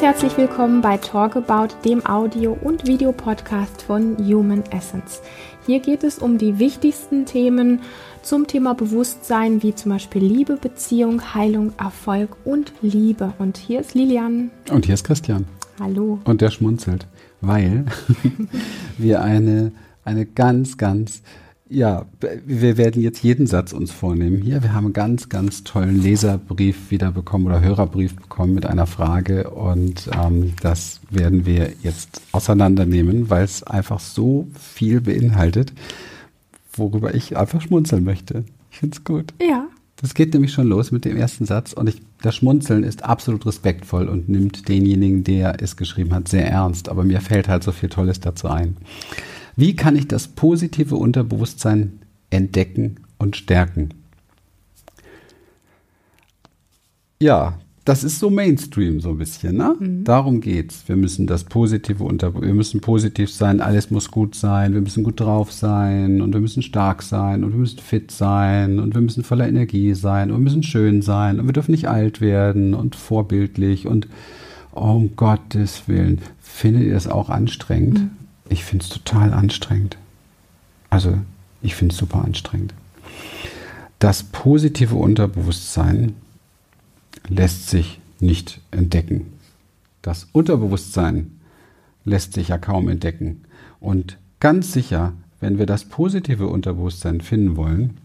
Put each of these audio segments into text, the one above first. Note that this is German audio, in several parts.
Ganz herzlich willkommen bei Talk About, dem Audio- und Videopodcast von Human Essence. Hier geht es um die wichtigsten Themen zum Thema Bewusstsein, wie zum Beispiel Liebe, Beziehung, Heilung, Erfolg und Liebe. Und hier ist Lilian. Und hier ist Christian. Hallo. Und der schmunzelt, weil wir eine, eine ganz, ganz ja, wir werden jetzt jeden Satz uns vornehmen hier. Wir haben einen ganz, ganz tollen Leserbrief wieder bekommen oder Hörerbrief bekommen mit einer Frage und ähm, das werden wir jetzt auseinandernehmen, weil es einfach so viel beinhaltet, worüber ich einfach schmunzeln möchte. Ich finde es gut. Ja. Das geht nämlich schon los mit dem ersten Satz und ich, das Schmunzeln ist absolut respektvoll und nimmt denjenigen, der es geschrieben hat, sehr ernst. Aber mir fällt halt so viel Tolles dazu ein. Wie kann ich das positive Unterbewusstsein entdecken und stärken? Ja, das ist so Mainstream so ein bisschen, ne? Mhm. Darum geht's. Wir müssen das Positive unter, wir müssen positiv sein, alles muss gut sein, wir müssen gut drauf sein und wir müssen stark sein und wir müssen fit sein und wir müssen voller Energie sein und wir müssen schön sein und wir dürfen nicht alt werden und vorbildlich und um Gottes Willen. Findet ihr das auch anstrengend? Mhm. Ich finde es total anstrengend. Also, ich finde es super anstrengend. Das positive Unterbewusstsein lässt sich nicht entdecken. Das Unterbewusstsein lässt sich ja kaum entdecken. Und ganz sicher, wenn wir das positive Unterbewusstsein finden wollen,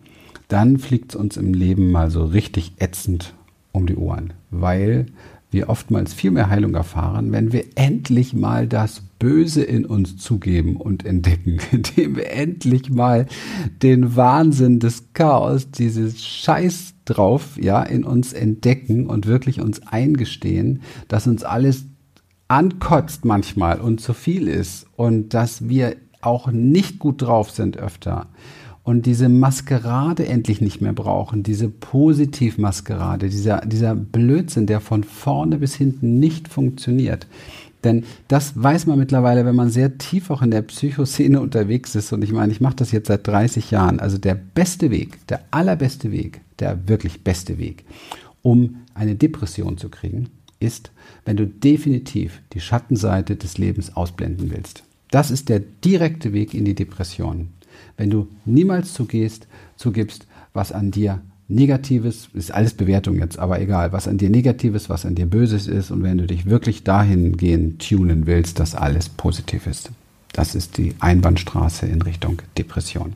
dann fliegt es uns im Leben mal so richtig ätzend um die Ohren, weil wir oftmals viel mehr Heilung erfahren, wenn wir endlich mal das Böse in uns zugeben und entdecken, indem wir endlich mal den Wahnsinn des Chaos, dieses Scheiß drauf, ja, in uns entdecken und wirklich uns eingestehen, dass uns alles ankotzt manchmal und zu viel ist und dass wir auch nicht gut drauf sind öfter und diese Maskerade endlich nicht mehr brauchen, diese Positivmaskerade, dieser, dieser Blödsinn, der von vorne bis hinten nicht funktioniert. Denn das weiß man mittlerweile, wenn man sehr tief auch in der Psychoszene unterwegs ist. Und ich meine, ich mache das jetzt seit 30 Jahren. Also der beste Weg, der allerbeste Weg, der wirklich beste Weg, um eine Depression zu kriegen, ist, wenn du definitiv die Schattenseite des Lebens ausblenden willst. Das ist der direkte Weg in die Depression wenn du niemals zugehst, zugibst, was an dir Negatives, ist alles Bewertung jetzt, aber egal, was an dir Negatives, was an dir Böses ist und wenn du dich wirklich dahingehend tunen willst, dass alles positiv ist. Das ist die Einbahnstraße in Richtung Depression.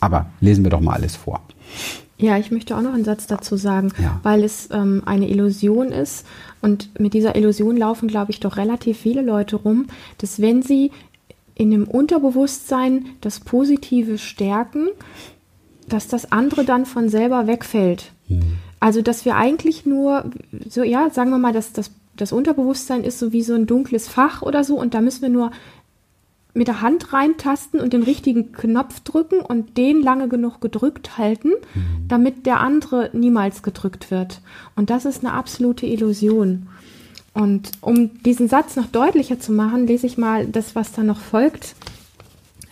Aber lesen wir doch mal alles vor. Ja, ich möchte auch noch einen Satz dazu sagen, ja. weil es ähm, eine Illusion ist und mit dieser Illusion laufen, glaube ich, doch relativ viele Leute rum, dass wenn sie in dem Unterbewusstsein das Positive stärken, dass das andere dann von selber wegfällt. Mhm. Also, dass wir eigentlich nur, so, ja, sagen wir mal, dass das, das Unterbewusstsein ist so wie so ein dunkles Fach oder so und da müssen wir nur mit der Hand reintasten und den richtigen Knopf drücken und den lange genug gedrückt halten, mhm. damit der andere niemals gedrückt wird. Und das ist eine absolute Illusion. Und um diesen Satz noch deutlicher zu machen, lese ich mal das, was da noch folgt,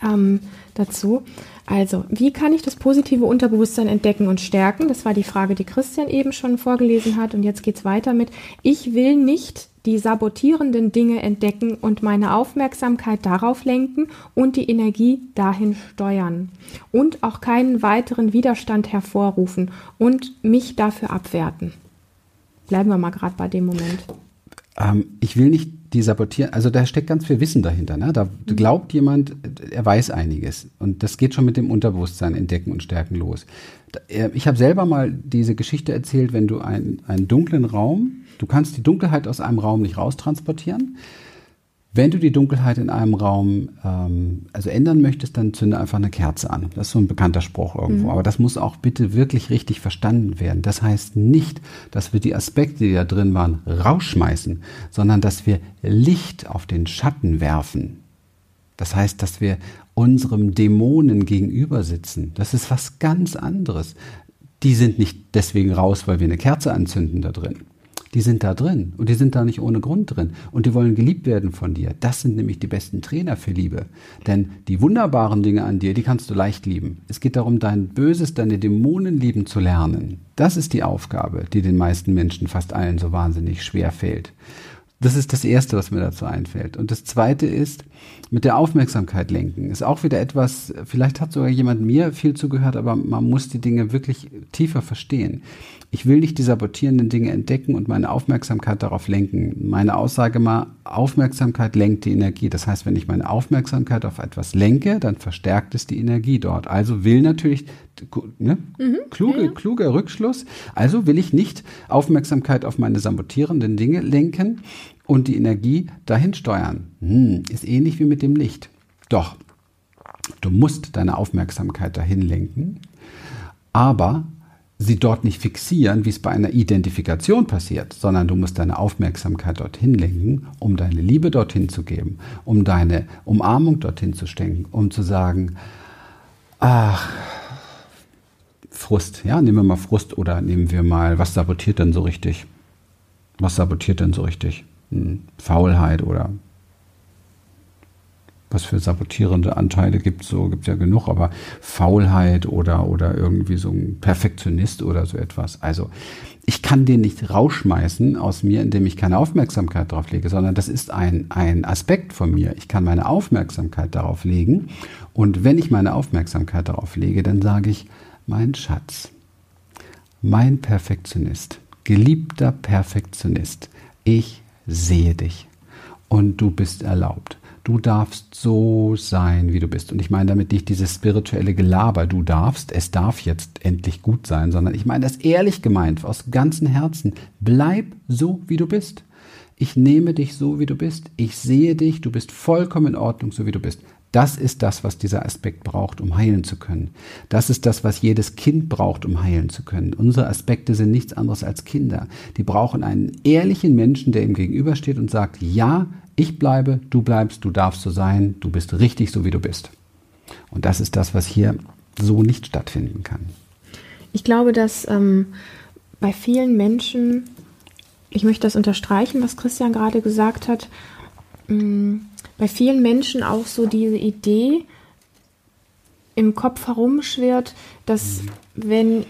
ähm, dazu. Also, wie kann ich das positive Unterbewusstsein entdecken und stärken? Das war die Frage, die Christian eben schon vorgelesen hat. Und jetzt geht es weiter mit, ich will nicht die sabotierenden Dinge entdecken und meine Aufmerksamkeit darauf lenken und die Energie dahin steuern. Und auch keinen weiteren Widerstand hervorrufen und mich dafür abwerten. Bleiben wir mal gerade bei dem Moment ähm, ich will nicht die sabotieren. Also da steckt ganz viel Wissen dahinter. Ne? Da mhm. glaubt jemand, er weiß einiges. Und das geht schon mit dem Unterbewusstsein entdecken und stärken los. Äh, ich habe selber mal diese Geschichte erzählt, wenn du ein, einen dunklen Raum, du kannst die Dunkelheit aus einem Raum nicht raustransportieren. Wenn du die Dunkelheit in einem Raum ähm, also ändern möchtest, dann zünde einfach eine Kerze an. Das ist so ein bekannter Spruch irgendwo. Mhm. Aber das muss auch bitte wirklich richtig verstanden werden. Das heißt nicht, dass wir die Aspekte, die da drin waren, rausschmeißen, sondern dass wir Licht auf den Schatten werfen. Das heißt, dass wir unserem Dämonen gegenüber sitzen. Das ist was ganz anderes. Die sind nicht deswegen raus, weil wir eine Kerze anzünden da drin die sind da drin und die sind da nicht ohne Grund drin und die wollen geliebt werden von dir. Das sind nämlich die besten Trainer für Liebe. Denn die wunderbaren Dinge an dir, die kannst du leicht lieben. Es geht darum, dein Böses, deine Dämonen lieben zu lernen. Das ist die Aufgabe, die den meisten Menschen, fast allen, so wahnsinnig schwer fällt. Das ist das Erste, was mir dazu einfällt. Und das Zweite ist, mit der Aufmerksamkeit lenken. Ist auch wieder etwas, vielleicht hat sogar jemand mir viel zugehört, aber man muss die Dinge wirklich tiefer verstehen. Ich will nicht die sabotierenden Dinge entdecken und meine Aufmerksamkeit darauf lenken. Meine Aussage mal, Aufmerksamkeit lenkt die Energie. Das heißt, wenn ich meine Aufmerksamkeit auf etwas lenke, dann verstärkt es die Energie dort. Also will natürlich, ne? Mhm, kluge, ja. kluger Rückschluss. Also will ich nicht Aufmerksamkeit auf meine sabotierenden Dinge lenken und die Energie dahin steuern. Hm, ist ähnlich wie mit dem Licht. Doch, du musst deine Aufmerksamkeit dahin lenken, aber sie dort nicht fixieren, wie es bei einer Identifikation passiert, sondern du musst deine Aufmerksamkeit dorthin lenken, um deine Liebe dorthin zu geben, um deine Umarmung dorthin zu stecken, um zu sagen, ach, Frust, ja, nehmen wir mal Frust oder nehmen wir mal, was sabotiert denn so richtig? Was sabotiert denn so richtig? Faulheit oder was für sabotierende Anteile gibt so gibt ja genug, aber Faulheit oder oder irgendwie so ein Perfektionist oder so etwas. Also ich kann den nicht rausschmeißen aus mir, indem ich keine Aufmerksamkeit darauf lege, sondern das ist ein ein Aspekt von mir. Ich kann meine Aufmerksamkeit darauf legen und wenn ich meine Aufmerksamkeit darauf lege, dann sage ich, mein Schatz, mein Perfektionist, geliebter Perfektionist, ich sehe dich und du bist erlaubt du darfst so sein, wie du bist. Und ich meine damit nicht dieses spirituelle Gelaber, du darfst, es darf jetzt endlich gut sein, sondern ich meine das ehrlich gemeint, aus ganzem Herzen. Bleib so, wie du bist. Ich nehme dich so, wie du bist. Ich sehe dich, du bist vollkommen in Ordnung, so wie du bist. Das ist das, was dieser Aspekt braucht, um heilen zu können. Das ist das, was jedes Kind braucht, um heilen zu können. Unsere Aspekte sind nichts anderes als Kinder. Die brauchen einen ehrlichen Menschen, der ihm gegenübersteht und sagt, ja, ich bleibe, du bleibst, du darfst so sein, du bist richtig so, wie du bist. Und das ist das, was hier so nicht stattfinden kann. Ich glaube, dass ähm, bei vielen Menschen, ich möchte das unterstreichen, was Christian gerade gesagt hat, mh, bei vielen Menschen auch so diese Idee im Kopf herumschwirrt, dass mhm. wenn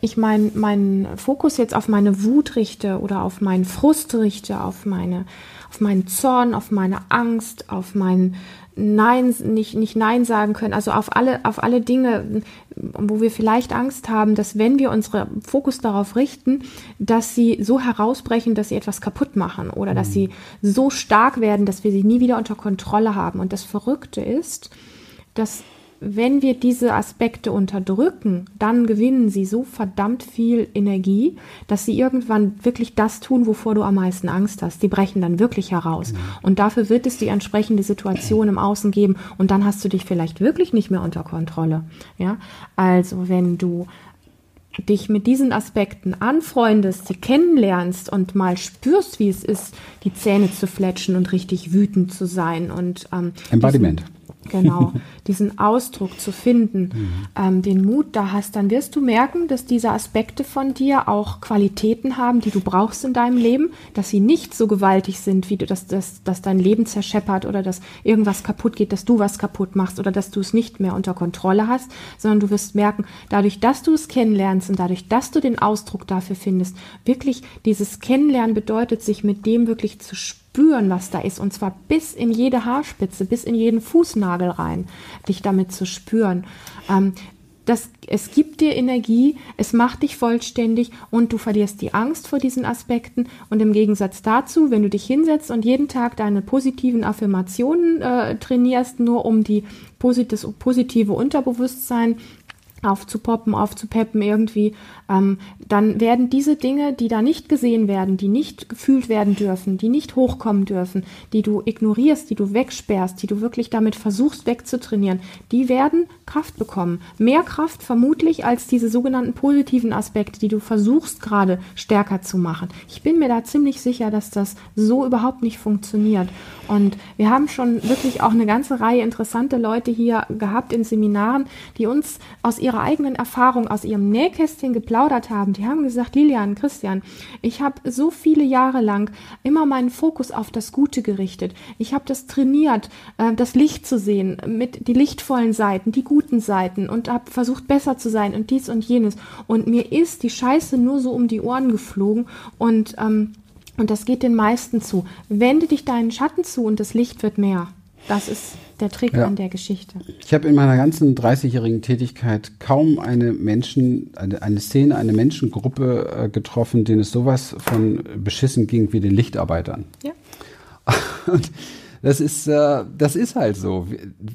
ich meinen mein Fokus jetzt auf meine Wut richte oder auf meinen Frust richte, auf meine, auf meinen Zorn, auf meine Angst, auf mein Nein, nicht, nicht Nein sagen können, also auf alle, auf alle Dinge, wo wir vielleicht Angst haben, dass wenn wir unseren Fokus darauf richten, dass sie so herausbrechen, dass sie etwas kaputt machen oder mhm. dass sie so stark werden, dass wir sie nie wieder unter Kontrolle haben. Und das Verrückte ist, dass wenn wir diese Aspekte unterdrücken, dann gewinnen sie so verdammt viel Energie, dass sie irgendwann wirklich das tun, wovor du am meisten Angst hast. Die brechen dann wirklich heraus. Mhm. Und dafür wird es die entsprechende Situation im Außen geben. Und dann hast du dich vielleicht wirklich nicht mehr unter Kontrolle. Ja, also wenn du dich mit diesen Aspekten anfreundest, sie kennenlernst und mal spürst, wie es ist, die Zähne zu fletschen und richtig wütend zu sein und ähm, Embodiment. Diesen, Genau, diesen Ausdruck zu finden, mhm. ähm, den Mut da hast, dann wirst du merken, dass diese Aspekte von dir auch Qualitäten haben, die du brauchst in deinem Leben, dass sie nicht so gewaltig sind, wie du, dass, dass, dass dein Leben zerscheppert oder dass irgendwas kaputt geht, dass du was kaputt machst oder dass du es nicht mehr unter Kontrolle hast, sondern du wirst merken, dadurch, dass du es kennenlernst und dadurch, dass du den Ausdruck dafür findest, wirklich dieses Kennenlernen bedeutet, sich mit dem wirklich zu spüren spüren, was da ist, und zwar bis in jede Haarspitze, bis in jeden Fußnagel rein, dich damit zu spüren. Ähm, das, es gibt dir Energie, es macht dich vollständig und du verlierst die Angst vor diesen Aspekten. Und im Gegensatz dazu, wenn du dich hinsetzt und jeden Tag deine positiven Affirmationen äh, trainierst, nur um die das positive Unterbewusstsein aufzupoppen, aufzupeppen irgendwie, ähm, dann werden diese Dinge, die da nicht gesehen werden, die nicht gefühlt werden dürfen, die nicht hochkommen dürfen, die du ignorierst, die du wegsperrst, die du wirklich damit versuchst wegzutrainieren, die werden Kraft bekommen. Mehr Kraft vermutlich als diese sogenannten positiven Aspekte, die du versuchst gerade stärker zu machen. Ich bin mir da ziemlich sicher, dass das so überhaupt nicht funktioniert. Und wir haben schon wirklich auch eine ganze Reihe interessante Leute hier gehabt in Seminaren, die uns aus ihrer eigenen Erfahrung, aus ihrem Nähkästchen geplaudert haben. Die haben gesagt, Lilian, Christian, ich habe so viele Jahre lang immer meinen Fokus auf das Gute gerichtet. Ich habe das trainiert, äh, das Licht zu sehen, mit die lichtvollen Seiten, die guten Seiten und habe versucht besser zu sein und dies und jenes. Und mir ist die Scheiße nur so um die Ohren geflogen und ähm, Und das geht den meisten zu. Wende dich deinen Schatten zu und das Licht wird mehr. Das ist der Trick ja. an der Geschichte. Ich habe in meiner ganzen 30-jährigen Tätigkeit kaum eine Menschen, eine, eine Szene, eine Menschengruppe äh, getroffen, denen es sowas von beschissen ging wie den Lichtarbeitern. Ja. Und das ist, äh, das ist halt so.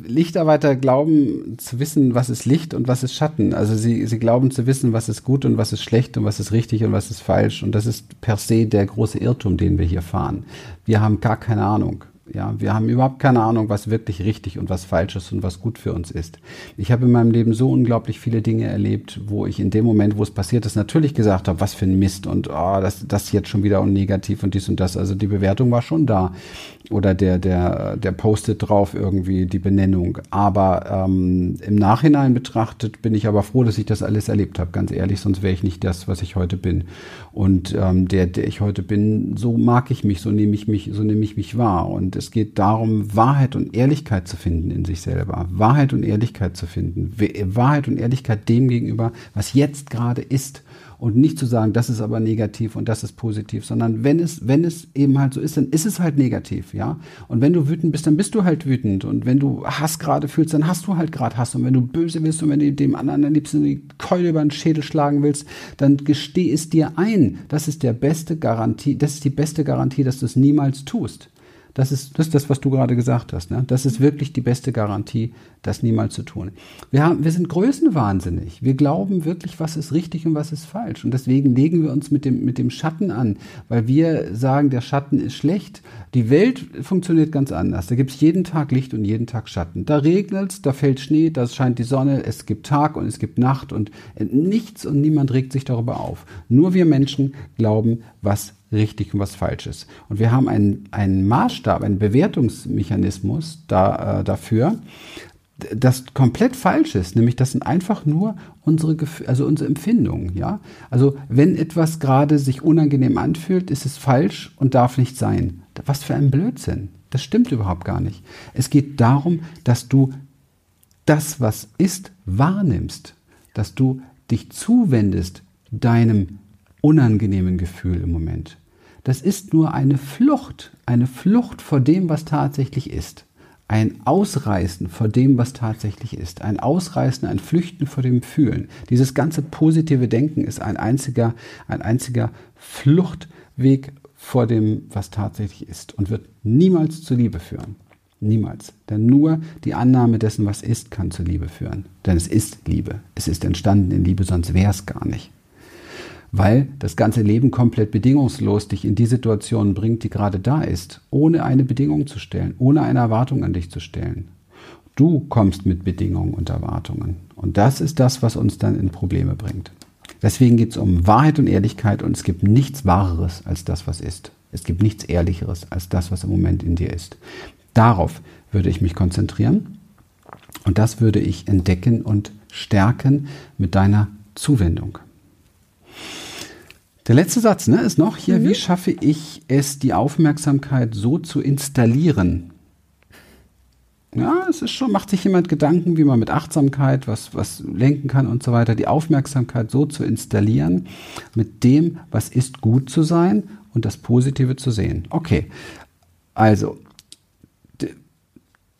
Lichtarbeiter glauben zu wissen, was ist Licht und was ist Schatten. Also sie, sie glauben zu wissen, was ist gut und was ist schlecht und was ist richtig und was ist falsch. Und das ist per se der große Irrtum, den wir hier fahren. Wir haben gar keine Ahnung. Ja, wir haben überhaupt keine Ahnung, was wirklich richtig und was falsch ist und was gut für uns ist. Ich habe in meinem Leben so unglaublich viele Dinge erlebt, wo ich in dem Moment, wo es passiert ist, natürlich gesagt habe, was für ein Mist und oh, das, das jetzt schon wieder und negativ und dies und das. Also die Bewertung war schon da oder der, der, der postet drauf irgendwie die Benennung. Aber ähm, im Nachhinein betrachtet bin ich aber froh, dass ich das alles erlebt habe, ganz ehrlich, sonst wäre ich nicht das, was ich heute bin. Und ähm, der, der ich heute bin, so mag ich mich, so nehme ich mich, so nehme ich mich wahr. Es geht darum, Wahrheit und Ehrlichkeit zu finden in sich selber. Wahrheit und Ehrlichkeit zu finden. Wahrheit und Ehrlichkeit dem gegenüber, was jetzt gerade ist und nicht zu sagen, das ist aber negativ und das ist positiv, sondern wenn es, wenn es eben halt so ist, dann ist es halt negativ, ja. Und wenn du wütend bist, dann bist du halt wütend. Und wenn du Hass gerade fühlst, dann hast du halt gerade Hass. Und wenn du böse bist und wenn du dem anderen am liebsten die Keule über den Schädel schlagen willst, dann gesteh es dir ein. Das ist der beste Garantie, das ist die beste Garantie, dass du es niemals tust. Das ist, das ist das, was du gerade gesagt hast. Ne? Das ist wirklich die beste Garantie, das niemals zu tun. Wir, haben, wir sind größenwahnsinnig. Wir glauben wirklich, was ist richtig und was ist falsch. Und deswegen legen wir uns mit dem, mit dem Schatten an, weil wir sagen, der Schatten ist schlecht. Die Welt funktioniert ganz anders. Da gibt es jeden Tag Licht und jeden Tag Schatten. Da regnet es, da fällt Schnee, da scheint die Sonne, es gibt Tag und es gibt Nacht und nichts und niemand regt sich darüber auf. Nur wir Menschen glauben, was richtig und was falsch ist. Und wir haben einen, einen Maßstab, einen Bewertungsmechanismus da, äh, dafür, das komplett falsch ist, nämlich das sind einfach nur unsere also unsere Empfindungen, ja? Also, wenn etwas gerade sich unangenehm anfühlt, ist es falsch und darf nicht sein. Was für ein Blödsinn. Das stimmt überhaupt gar nicht. Es geht darum, dass du das, was ist, wahrnimmst, dass du dich zuwendest deinem unangenehmen Gefühl im Moment. Das ist nur eine Flucht, eine Flucht vor dem, was tatsächlich ist. Ein Ausreißen vor dem, was tatsächlich ist. Ein Ausreißen, ein Flüchten vor dem Fühlen. Dieses ganze positive Denken ist ein einziger, ein einziger Fluchtweg vor dem, was tatsächlich ist und wird niemals zur Liebe führen. Niemals. Denn nur die Annahme dessen, was ist, kann zur Liebe führen. Denn es ist Liebe. Es ist entstanden in Liebe, sonst wäre es gar nicht weil das ganze Leben komplett bedingungslos dich in die Situation bringt, die gerade da ist, ohne eine Bedingung zu stellen, ohne eine Erwartung an dich zu stellen. Du kommst mit Bedingungen und Erwartungen. Und das ist das, was uns dann in Probleme bringt. Deswegen geht es um Wahrheit und Ehrlichkeit und es gibt nichts Wahreres als das, was ist. Es gibt nichts Ehrlicheres als das, was im Moment in dir ist. Darauf würde ich mich konzentrieren und das würde ich entdecken und stärken mit deiner Zuwendung. Der letzte Satz ne, ist noch hier, mhm. wie schaffe ich es, die Aufmerksamkeit so zu installieren? Ja, es ist schon, macht sich jemand Gedanken, wie man mit Achtsamkeit was, was lenken kann und so weiter, die Aufmerksamkeit so zu installieren, mit dem, was ist gut zu sein und das Positive zu sehen. Okay, also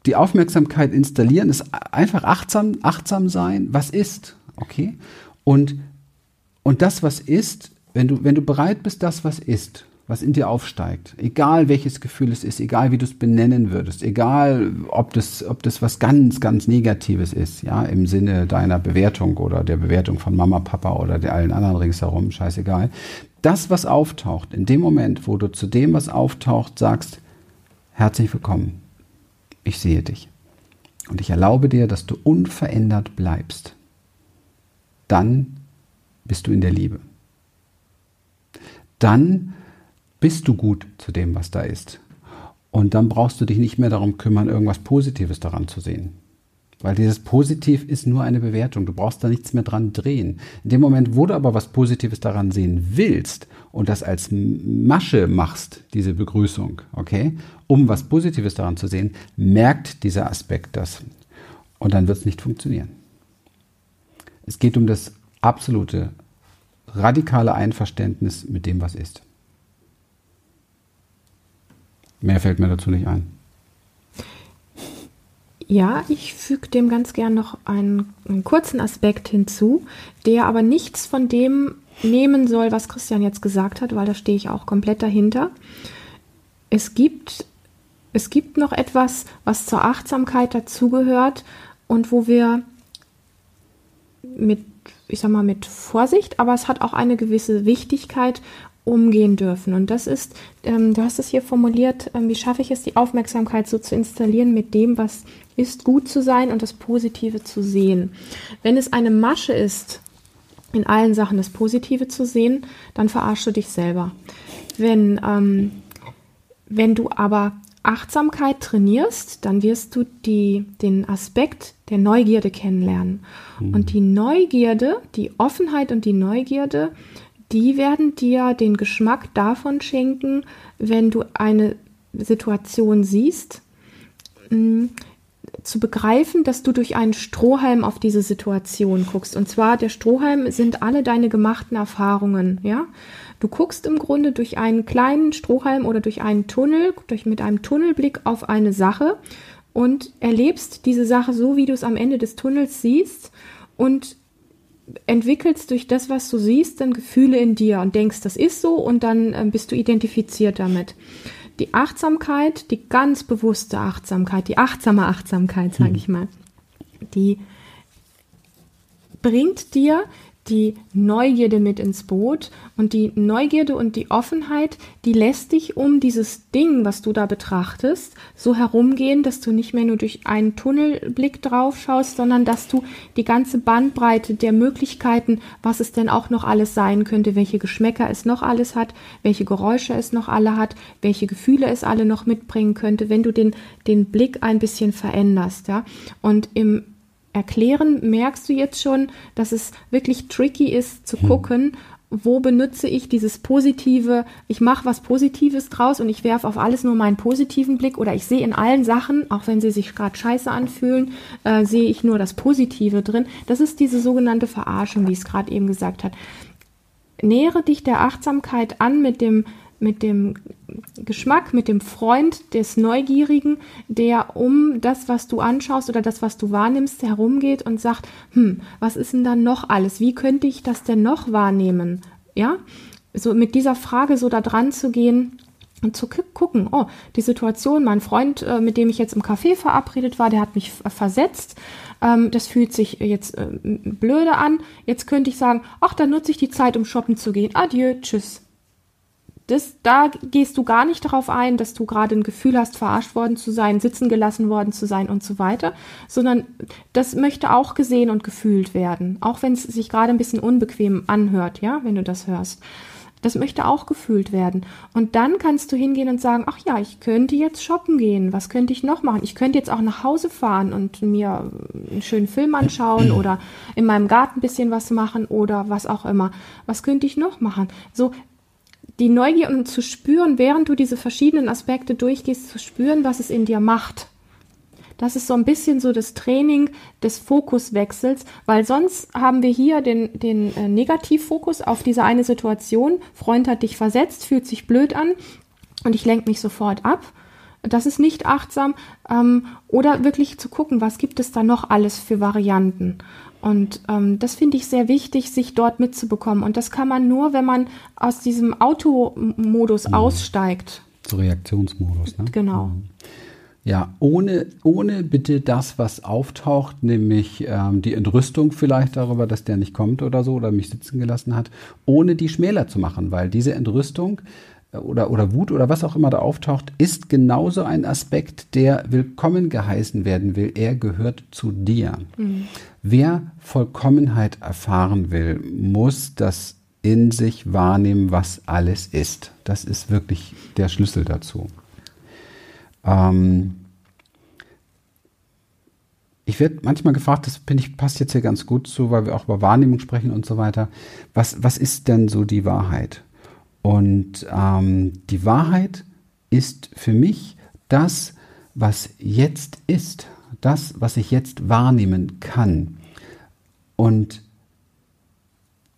die Aufmerksamkeit installieren ist einfach achtsam, achtsam sein, was ist, okay? Und, und das, was ist, wenn du, wenn du bereit bist, das, was ist, was in dir aufsteigt, egal welches Gefühl es ist, egal wie du es benennen würdest, egal ob das, ob das was ganz, ganz Negatives ist, ja, im Sinne deiner Bewertung oder der Bewertung von Mama, Papa oder der allen anderen ringsherum, scheißegal. Das, was auftaucht, in dem Moment, wo du zu dem, was auftaucht, sagst, herzlich willkommen, ich sehe dich. Und ich erlaube dir, dass du unverändert bleibst. Dann bist du in der Liebe dann bist du gut zu dem, was da ist. Und dann brauchst du dich nicht mehr darum kümmern, irgendwas Positives daran zu sehen. Weil dieses Positiv ist nur eine Bewertung. Du brauchst da nichts mehr dran drehen. In dem Moment, wo du aber was Positives daran sehen willst und das als Masche machst, diese Begrüßung, okay, um was Positives daran zu sehen, merkt dieser Aspekt das. Und dann wird es nicht funktionieren. Es geht um das absolute radikale Einverständnis mit dem, was ist. Mehr fällt mir dazu nicht ein. Ja, ich füge dem ganz gern noch einen, einen, kurzen Aspekt hinzu, der aber nichts von dem nehmen soll, was Christian jetzt gesagt hat, weil da stehe ich auch komplett dahinter. Es gibt, es gibt noch etwas, was zur Achtsamkeit dazugehört und wo wir mit, ich sag mal, mit Vorsicht, aber es hat auch eine gewisse Wichtigkeit umgehen dürfen. Und das ist, ähm, du hast es hier formuliert, ähm, wie schaffe ich es, die Aufmerksamkeit so zu installieren mit dem, was ist, gut zu sein und das Positive zu sehen. Wenn es eine Masche ist, in allen Sachen das Positive zu sehen, dann verarschst du dich selber. Wenn, ähm, wenn du aber Achtsamkeit trainierst, dann wirst du die, den Aspekt der Neugierde kennenlernen. Mhm. Und die Neugierde, die Offenheit und die Neugierde, die werden dir den Geschmack davon schenken, wenn du eine Situation siehst, mm, zu begreifen, dass du durch einen Strohhalm auf diese Situation guckst. Und zwar der Strohhalm sind alle deine gemachten Erfahrungen, ja. Du guckst im Grunde durch einen kleinen Strohhalm oder durch einen Tunnel, durch, mit einem Tunnelblick auf eine Sache und erlebst diese Sache so, wie du es am Ende des Tunnels siehst und entwickelst durch das, was du siehst, dann Gefühle in dir und denkst, das ist so und dann äh, bist du identifiziert damit. Die Achtsamkeit, die ganz bewusste Achtsamkeit, die achtsame Achtsamkeit, sage mhm. ich mal, die bringt dir die Neugierde mit ins Boot und die Neugierde und die Offenheit, die lässt dich um dieses Ding, was du da betrachtest, so herumgehen, dass du nicht mehr nur durch einen Tunnelblick drauf schaust, sondern dass du die ganze Bandbreite der Möglichkeiten, was es denn auch noch alles sein könnte, welche Geschmäcker es noch alles hat, welche Geräusche es noch alle hat, welche Gefühle es alle noch mitbringen könnte, wenn du den, den Blick ein bisschen veränderst, ja. Und im Erklären merkst du jetzt schon, dass es wirklich tricky ist zu hm. gucken, wo benutze ich dieses positive, ich mache was Positives draus und ich werfe auf alles nur meinen positiven Blick oder ich sehe in allen Sachen, auch wenn sie sich gerade scheiße anfühlen, äh, sehe ich nur das Positive drin. Das ist diese sogenannte Verarschung, wie es gerade eben gesagt hat. Nähere dich der Achtsamkeit an mit dem mit dem Geschmack, mit dem Freund des Neugierigen, der um das, was du anschaust oder das, was du wahrnimmst, herumgeht und sagt, hm, was ist denn da noch alles? Wie könnte ich das denn noch wahrnehmen? Ja, so mit dieser Frage so da dran zu gehen und zu gucken, oh, die Situation, mein Freund, äh, mit dem ich jetzt im Café verabredet war, der hat mich versetzt. Ähm, das fühlt sich jetzt äh, blöde an. Jetzt könnte ich sagen, ach, dann nutze ich die Zeit, um shoppen zu gehen. Adieu, tschüss das, da gehst du gar nicht darauf ein, dass du gerade ein Gefühl hast, verarscht worden zu sein, sitzen gelassen worden zu sein und so weiter, sondern das möchte auch gesehen und gefühlt werden, auch wenn es sich gerade ein bisschen unbequem anhört, ja, wenn du das hörst. Das möchte auch gefühlt werden. Und dann kannst du hingehen und sagen, ach ja, ich könnte jetzt shoppen gehen. Was könnte ich noch machen? Ich könnte jetzt auch nach Hause fahren und mir einen schönen Film anschauen oder in meinem Garten ein bisschen was machen oder was auch immer. Was könnte ich noch machen? So, die Neugier und zu spüren, während du diese verschiedenen Aspekte durchgehst, zu spüren, was es in dir macht. Das ist so ein bisschen so das Training des Fokuswechsels, weil sonst haben wir hier den, den äh, Negativfokus auf diese eine Situation. Freund hat dich versetzt, fühlt sich blöd an und ich lenke mich sofort ab. Das ist nicht achtsam. Ähm, oder wirklich zu gucken, was gibt es da noch alles für Varianten. Und ähm, das finde ich sehr wichtig, sich dort mitzubekommen. Und das kann man nur, wenn man aus diesem Automodus mhm. aussteigt. Zu Reaktionsmodus, ne? Genau. Mhm. Ja, ohne, ohne bitte das, was auftaucht, nämlich ähm, die Entrüstung vielleicht darüber, dass der nicht kommt oder so oder mich sitzen gelassen hat, ohne die schmäler zu machen, weil diese Entrüstung oder, oder Wut oder was auch immer da auftaucht, ist genauso ein Aspekt, der willkommen geheißen werden will. Er gehört zu dir. Mhm. Wer Vollkommenheit erfahren will, muss das in sich wahrnehmen, was alles ist. Das ist wirklich der Schlüssel dazu. Ähm ich werde manchmal gefragt, das finde ich passt jetzt hier ganz gut zu, weil wir auch über Wahrnehmung sprechen und so weiter. Was, was ist denn so die Wahrheit? Und ähm, die Wahrheit ist für mich das, was jetzt ist, das, was ich jetzt wahrnehmen kann. Und,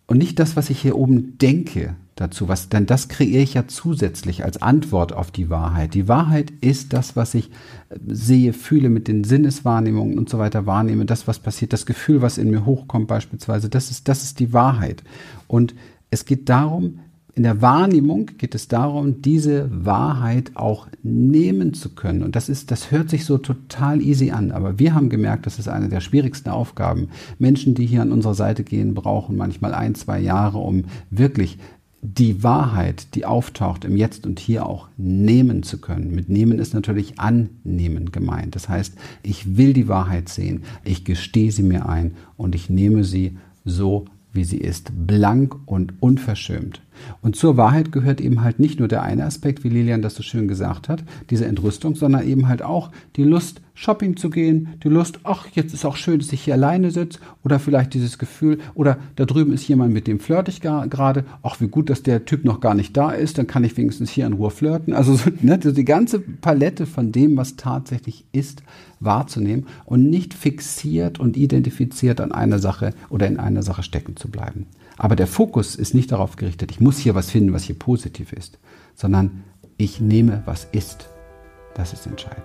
und nicht das, was ich hier oben denke, dazu? Was, denn das kreiere ich ja zusätzlich als Antwort auf die Wahrheit. Die Wahrheit ist das, was ich äh, sehe, fühle, mit den Sinneswahrnehmungen und so weiter wahrnehme, das, was passiert, das Gefühl, was in mir hochkommt beispielsweise, das ist, das ist die Wahrheit. Und es geht darum, in der Wahrnehmung geht es darum, diese Wahrheit auch nehmen zu können. Und das ist, das hört sich so total easy an. Aber wir haben gemerkt, das ist eine der schwierigsten Aufgaben. Menschen, die hier an unserer Seite gehen, brauchen manchmal ein, zwei Jahre, um wirklich die Wahrheit, die auftaucht im Jetzt und Hier auch nehmen zu können. Mit nehmen ist natürlich annehmen gemeint. Das heißt, ich will die Wahrheit sehen, ich gestehe sie mir ein und ich nehme sie so wie sie ist, blank und unverschämt. Und zur Wahrheit gehört eben halt nicht nur der eine Aspekt, wie Lilian das so schön gesagt hat, diese Entrüstung, sondern eben halt auch die Lust, Shopping zu gehen, die Lust, ach, jetzt ist auch schön, dass ich hier alleine sitze, oder vielleicht dieses Gefühl, oder da drüben ist jemand, mit dem flirte ich gerade, ach, wie gut, dass der Typ noch gar nicht da ist, dann kann ich wenigstens hier in Ruhe flirten. Also so, ne, die ganze Palette von dem, was tatsächlich ist, wahrzunehmen und nicht fixiert und identifiziert an einer Sache oder in einer Sache stecken zu bleiben. Aber der Fokus ist nicht darauf gerichtet, ich muss hier was finden, was hier positiv ist, sondern ich nehme, was ist. Das ist entscheidend.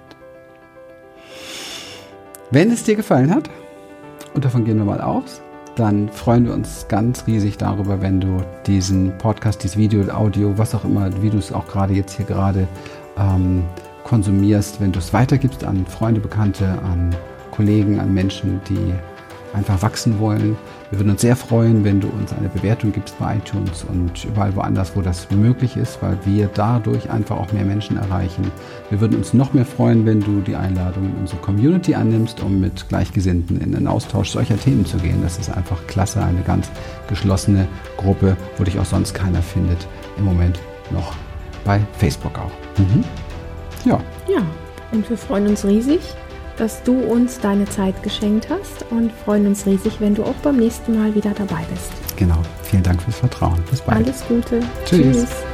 Wenn es dir gefallen hat, und davon gehen wir mal aus, dann freuen wir uns ganz riesig darüber, wenn du diesen Podcast, dieses Video, Audio, was auch immer, wie du es auch gerade jetzt hier gerade ähm, konsumierst, wenn du es weitergibst an Freunde, Bekannte, an Kollegen, an Menschen, die einfach wachsen wollen. Wir würden uns sehr freuen, wenn du uns eine Bewertung gibst bei iTunes und überall woanders, wo das möglich ist, weil wir dadurch einfach auch mehr Menschen erreichen. Wir würden uns noch mehr freuen, wenn du die Einladung in unsere Community annimmst, um mit Gleichgesinnten in den Austausch solcher Themen zu gehen. Das ist einfach klasse, eine ganz geschlossene Gruppe, wo dich auch sonst keiner findet. Im Moment noch bei Facebook auch. Mhm. Ja. Ja, und wir freuen uns riesig, dass du uns deine Zeit geschenkt hast und freuen uns riesig, wenn du auch beim nächsten Mal wieder dabei bist. Genau. Vielen Dank fürs Vertrauen. Bis bald. Alles Gute. Tschüss. Tschüss.